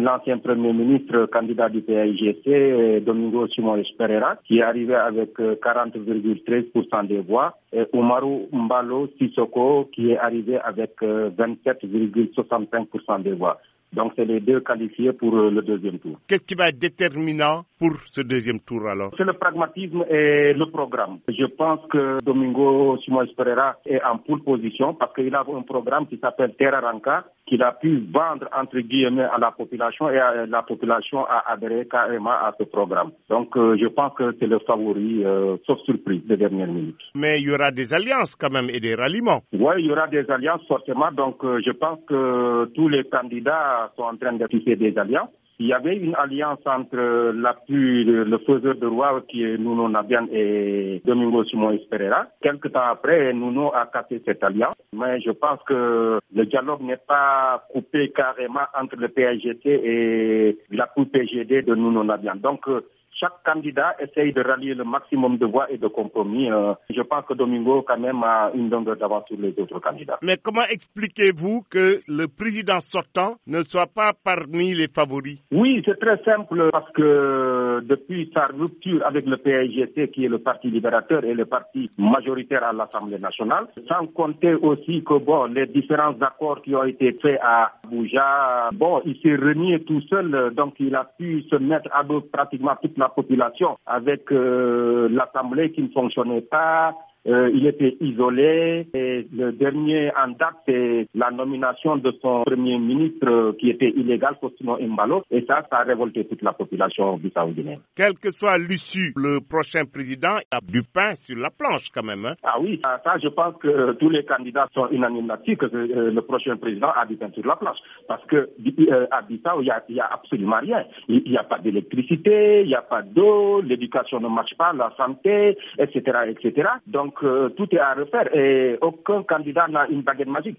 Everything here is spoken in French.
l'ancien Premier ministre candidat du PAIGC, Domingo Simon Pereira, qui est arrivé avec 40,13% des voix, et Umaru Mbalo Sissoko, qui est arrivé avec 27,65% des voix. Donc, c'est les deux qualifiés pour euh, le deuxième tour. Qu'est-ce qui va être déterminant pour ce deuxième tour alors? C'est le pragmatisme et le programme. Je pense que Domingo Simon Pereira est en pole position parce qu'il a un programme qui s'appelle Terra Ranca qu'il a pu vendre entre guillemets à la population et la population a adhéré carrément à ce programme. Donc euh, je pense que c'est le favori, euh, sauf surprise, des dernières minutes. Mais il y aura des alliances quand même et des ralliements. Oui, il y aura des alliances forcément. Donc euh, je pense que tous les candidats sont en train de des alliances. Il y avait une alliance entre l'appui, le faiseur de roi qui est Nuno Nabian et Domingo Simon Esperera. Quelque temps après, Nuno a cassé cette alliance. Mais je pense que le dialogue n'est pas coupé carrément entre le PIGT et l'appui PGD de Nuno Nabian. Donc, chaque candidat essaye de rallier le maximum de voix et de compromis. Euh, je pense que Domingo, quand même, a une longueur d'avance sur les autres candidats. Mais comment expliquez-vous que le président sortant ne soit pas parmi les favoris? Oui, c'est très simple parce que depuis sa rupture avec le PIGT, qui est le parti libérateur et le parti majoritaire à l'Assemblée nationale, sans compter aussi que bon, les différents accords qui ont été faits à Abuja, bon, il s'est renié tout seul, donc il a pu se mettre à dos pratiquement toute la population avec euh, l'Assemblée qui ne fonctionnait pas, euh, il était isolé et le dernier en date, c'est la nomination de son premier ministre qui était illégal, Costino Imbalo. Et ça, ça a révolté toute la population bissau-guinéenne. Quelle que soit l'issue, le prochain président a du pain sur la planche quand même. Hein. Ah oui, ça, je pense que tous les candidats sont unanimes là-dessus, que euh, le prochain président a du pain sur la planche. Parce que euh, à Bissau, il n'y a, a, absolument rien. Il n'y a pas d'électricité, il n'y a pas d'eau, l'éducation ne marche pas, la santé, etc., etc. Donc, tout est à refaire et aucun candidat n'a une baguette magique.